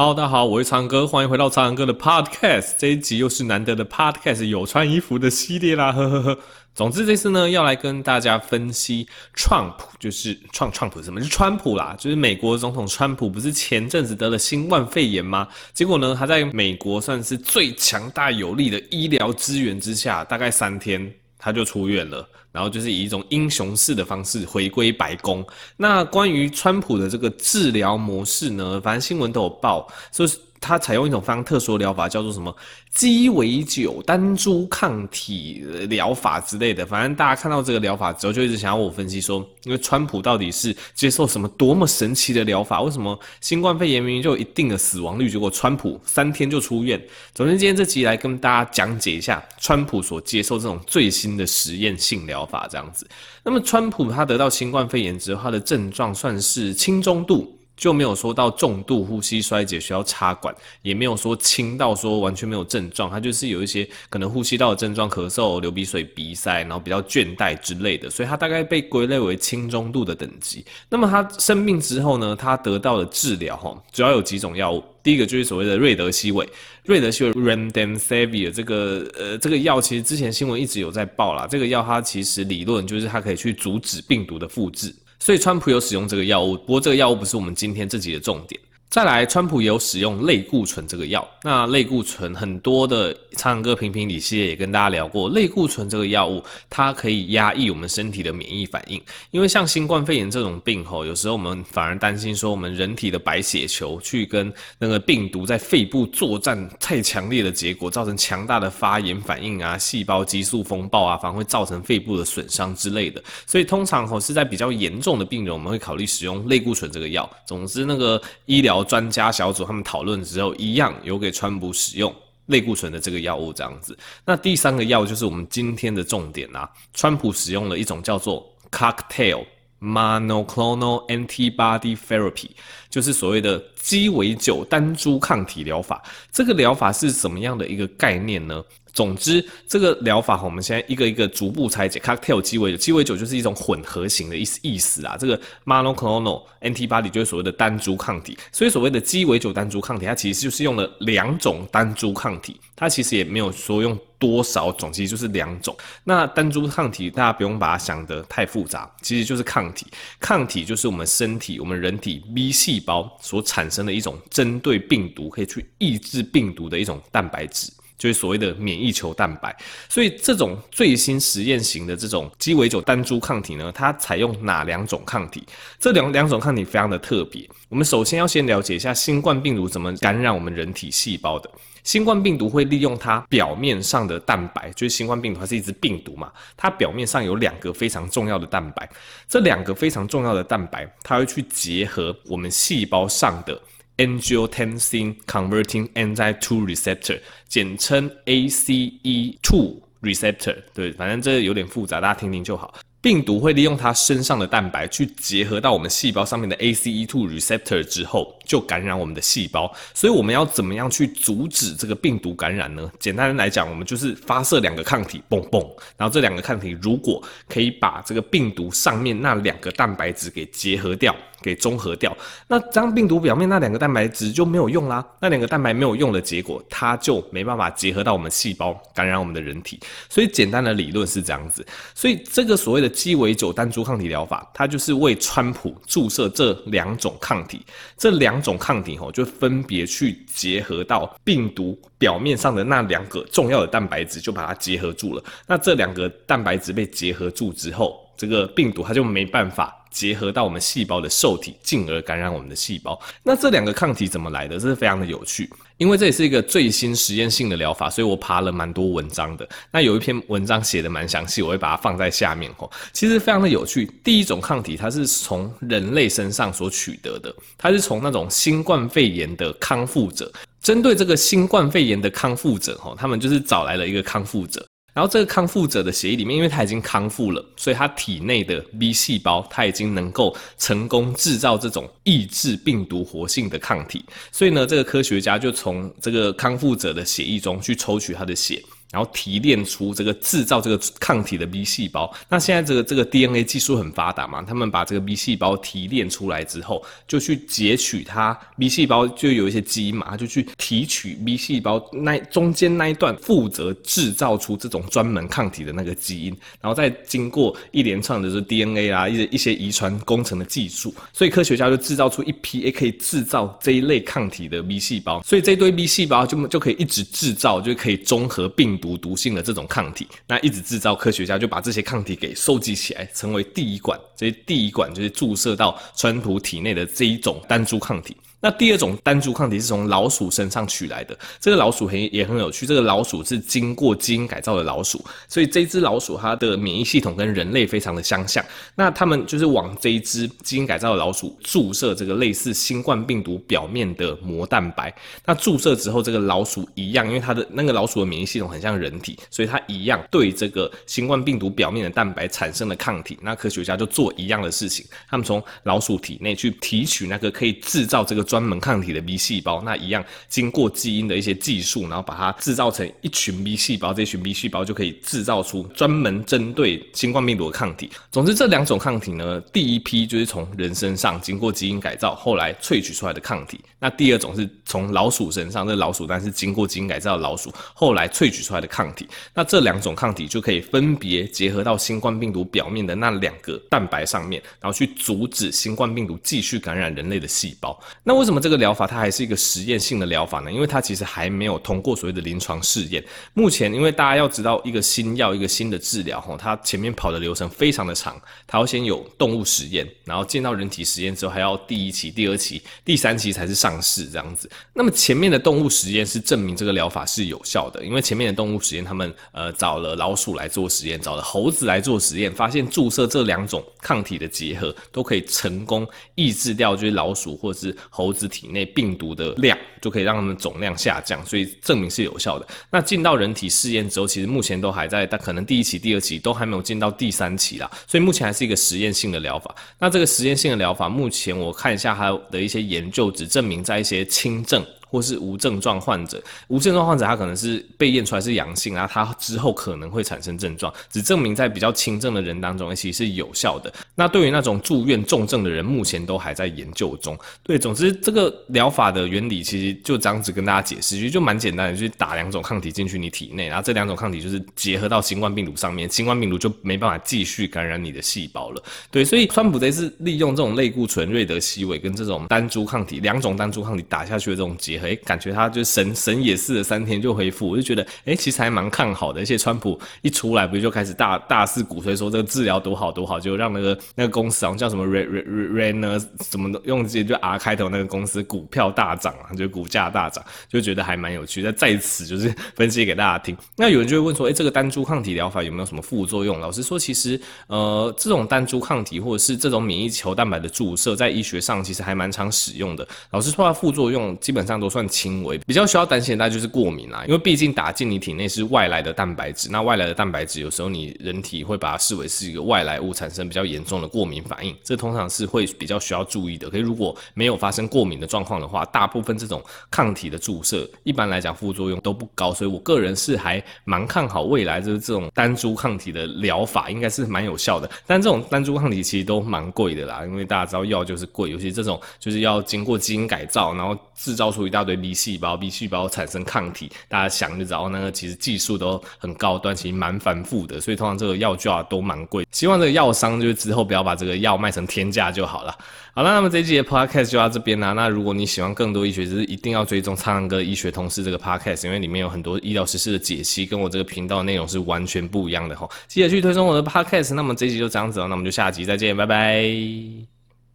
Hello，大家好，我是苍哥，欢迎回到苍哥的 Podcast。这一集又是难得的 Podcast 有穿衣服的系列啦，呵呵呵。总之这次呢，要来跟大家分析 Trump，就是创 Trump 什么？是川普啦，就是美国总统川普，不是前阵子得了新冠肺炎吗？结果呢，他在美国算是最强大有力的医疗资源之下，大概三天。他就出院了，然后就是以一种英雄式的方式回归白宫。那关于川普的这个治疗模式呢，反正新闻都有报，所以。他采用一种非常特殊的疗法，叫做什么鸡尾酒单株抗体疗法之类的。反正大家看到这个疗法之后，就一直想要我分析说，因为川普到底是接受什么多么神奇的疗法？为什么新冠肺炎明明就有一定的死亡率，结果川普三天就出院？总之，今天这集来跟大家讲解一下川普所接受这种最新的实验性疗法，这样子。那么，川普他得到新冠肺炎之后，他的症状算是轻中度。就没有说到重度呼吸衰竭需要插管，也没有说轻到说完全没有症状，他就是有一些可能呼吸道的症状，咳嗽、流鼻水、鼻塞，然后比较倦怠之类的，所以他大概被归类为轻中度的等级。那么他生病之后呢，他得到的治疗哈，主要有几种药物，第一个就是所谓的瑞德西韦，瑞德西韦 （Remdesivir） 这个呃这个药其实之前新闻一直有在报啦，这个药它其实理论就是它可以去阻止病毒的复制。所以，川普有使用这个药物，不过这个药物不是我们今天这集的重点。再来，川普有使用类固醇这个药。那类固醇很多的苍哥评评理系列也跟大家聊过，类固醇这个药物它可以压抑我们身体的免疫反应。因为像新冠肺炎这种病吼，有时候我们反而担心说我们人体的白血球去跟那个病毒在肺部作战太强烈的结果，造成强大的发炎反应啊，细胞激素风暴啊，反而会造成肺部的损伤之类的。所以通常吼是在比较严重的病人，我们会考虑使用类固醇这个药。总之，那个医疗。专家小组他们讨论之后，一样有给川普使用类固醇的这个药物，这样子。那第三个药就是我们今天的重点啊，川普使用了一种叫做 cocktail monoclonal antibody therapy，就是所谓的鸡尾酒单株抗体疗法。这个疗法是什么样的一个概念呢？总之，这个疗法我们现在一个一个逐步拆解。Cocktail 鸡尾酒，鸡尾酒就是一种混合型的意思意思啊。这个 monoclonal antibody 就是所谓的单株抗体，所以所谓的鸡尾酒单株抗体，它其实就是用了两种单株抗体，它其实也没有说用多少种，其实就是两种。那单株抗体大家不用把它想得太复杂，其实就是抗体。抗体就是我们身体、我们人体 B 细胞所产生的一种针对病毒可以去抑制病毒的一种蛋白质。就是所谓的免疫球蛋白，所以这种最新实验型的这种鸡尾酒单株抗体呢，它采用哪两种抗体？这两两种抗体非常的特别。我们首先要先了解一下新冠病毒怎么感染我们人体细胞的。新冠病毒会利用它表面上的蛋白，就是新冠病毒它是一只病毒嘛，它表面上有两个非常重要的蛋白，这两个非常重要的蛋白，它会去结合我们细胞上的。Angiotensin Converting Enzyme 2 Receptor，简称 ACE2 Receptor。对，反正这有点复杂，大家听听就好。病毒会利用它身上的蛋白去结合到我们细胞上面的 ACE2 receptor 之后，就感染我们的细胞。所以我们要怎么样去阻止这个病毒感染呢？简单来讲，我们就是发射两个抗体，嘣嘣，然后这两个抗体如果可以把这个病毒上面那两个蛋白质给结合掉。给中和掉，那这样病毒表面那两个蛋白质就没有用啦。那两个蛋白没有用的结果，它就没办法结合到我们细胞，感染我们的人体。所以简单的理论是这样子。所以这个所谓的鸡尾酒单株抗体疗法，它就是为川普注射这两种抗体。这两种抗体吼，就分别去结合到病毒表面上的那两个重要的蛋白质，就把它结合住了。那这两个蛋白质被结合住之后，这个病毒它就没办法。结合到我们细胞的受体，进而感染我们的细胞。那这两个抗体怎么来的？这是非常的有趣，因为这也是一个最新实验性的疗法，所以我爬了蛮多文章的。那有一篇文章写的蛮详细，我会把它放在下面吼。其实非常的有趣。第一种抗体，它是从人类身上所取得的，它是从那种新冠肺炎的康复者，针对这个新冠肺炎的康复者吼，他们就是找来了一个康复者。然后这个康复者的血液里面，因为他已经康复了，所以他体内的 B 细胞他已经能够成功制造这种抑制病毒活性的抗体。所以呢，这个科学家就从这个康复者的血液中去抽取他的血，然后提炼出这个制造这个抗体的 B 细胞。那现在这个这个 DNA 技术很发达嘛，他们把这个 B 细胞提炼出来之后，就去截取它 B 细胞就有一些基因嘛，就去提取 B 细胞那中间那一段负责制造出这种专门抗体的那个基因，然后再经过一连串的这 DNA 啊，一些一些遗传工程的技术，所以科学家就制造出一批也可以制造这一类抗体的 B 细胞，所以这堆 B 细胞就就可以一直制造，就可以中和病毒毒性的这种抗体。那一直制造，科学家就把这些抗体给收集起来，成为第一管，这些第一管就是注射到川普体内的这一种单株抗体。那第二种单株抗体是从老鼠身上取来的，这个老鼠很也很有趣，这个老鼠是经过基因改造的老鼠，所以这只老鼠它的免疫系统跟人类非常的相像。那他们就是往这一只基因改造的老鼠注射这个类似新冠病毒表面的膜蛋白。那注射之后，这个老鼠一样，因为它的那个老鼠的免疫系统很像人体，所以它一样对这个新冠病毒表面的蛋白产生了抗体。那科学家就做一样的事情，他们从老鼠体内去提取那个可以制造这个。专门抗体的 B 细胞，那一样经过基因的一些技术，然后把它制造成一群 B 细胞，这群 B 细胞就可以制造出专门针对新冠病毒的抗体。总之，这两种抗体呢，第一批就是从人身上经过基因改造，后来萃取出来的抗体。那第二种是从老鼠身上，这老鼠但是经过基因改造的老鼠，后来萃取出来的抗体。那这两种抗体就可以分别结合到新冠病毒表面的那两个蛋白上面，然后去阻止新冠病毒继续感染人类的细胞。那为什么这个疗法它还是一个实验性的疗法呢？因为它其实还没有通过所谓的临床试验。目前，因为大家要知道一个新药、一个新的治疗，吼，它前面跑的流程非常的长，它要先有动物实验，然后进到人体实验之后，还要第一期、第二期、第三期才是上市这样子。那么前面的动物实验是证明这个疗法是有效的，因为前面的动物实验他们呃找了老鼠来做实验，找了猴子来做实验，发现注射这两种抗体的结合都可以成功抑制掉就是老鼠或者是猴子体内病毒的量就可以让它们总量下降，所以证明是有效的。那进到人体试验之后，其实目前都还在，但可能第一期、第二期都还没有进到第三期啦，所以目前还是一个实验性的疗法。那这个实验性的疗法，目前我看一下它的一些研究，只证明在一些轻症。或是无症状患者，无症状患者他可能是被验出来是阳性啊，他之后可能会产生症状，只证明在比较轻症的人当中，其实是有效的。那对于那种住院重症的人，目前都还在研究中。对，总之这个疗法的原理其实就这样子跟大家解释，其实就蛮简单的，就是打两种抗体进去你体内，然后这两种抗体就是结合到新冠病毒上面，新冠病毒就没办法继续感染你的细胞了。对，所以川普这次利用这种类固醇、瑞德西韦跟这种单株抗体，两种单株抗体打下去的这种结。哎，感觉他就神神也似的三天就恢复，我就觉得哎，其实还蛮看好的。而且川普一出来，不就开始大大肆鼓吹说这个治疗多好多好，就让那个那个公司好像叫什么 Ray Ray Ray 呢，什么用这些就 R 开头那个公司股票大涨啊，就股价大涨，就觉得还蛮有趣那。在此就是分析给大家听。那有人就会问说，哎，这个单株抗体疗法有没有什么副作用？老实说，其实呃，这种单株抗体或者是这种免疫球蛋白的注射，在医学上其实还蛮常使用的。老实说，它副作用基本上都算轻。微，比较需要担心的大概就是过敏啦，因为毕竟打进你体内是外来的蛋白质，那外来的蛋白质有时候你人体会把它视为是一个外来物，产生比较严重的过敏反应，这通常是会比较需要注意的。可是如果没有发生过敏的状况的话，大部分这种抗体的注射，一般来讲副作用都不高，所以我个人是还蛮看好未来就是这种单株抗体的疗法，应该是蛮有效的。但这种单株抗体其实都蛮贵的啦，因为大家知道药就是贵，尤其这种就是要经过基因改造，然后制造出一大堆 B 细胞，B 细胞产生抗体，大家想就知道那个其实技术都很高端，其实蛮繁复的，所以通常这个药价都蛮贵。希望这个药商就是之后不要把这个药卖成天价就好了。好了，那么这一集的 podcast 就到这边啦。那如果你喜欢更多医学知识，一定要追踪苍蓝鸽医学通识这个 podcast，因为里面有很多医疗知识的解析，跟我这个频道内容是完全不一样的吼。记得去推送我的 podcast。那么这一集就这样子了，那我们就下集再见，拜拜。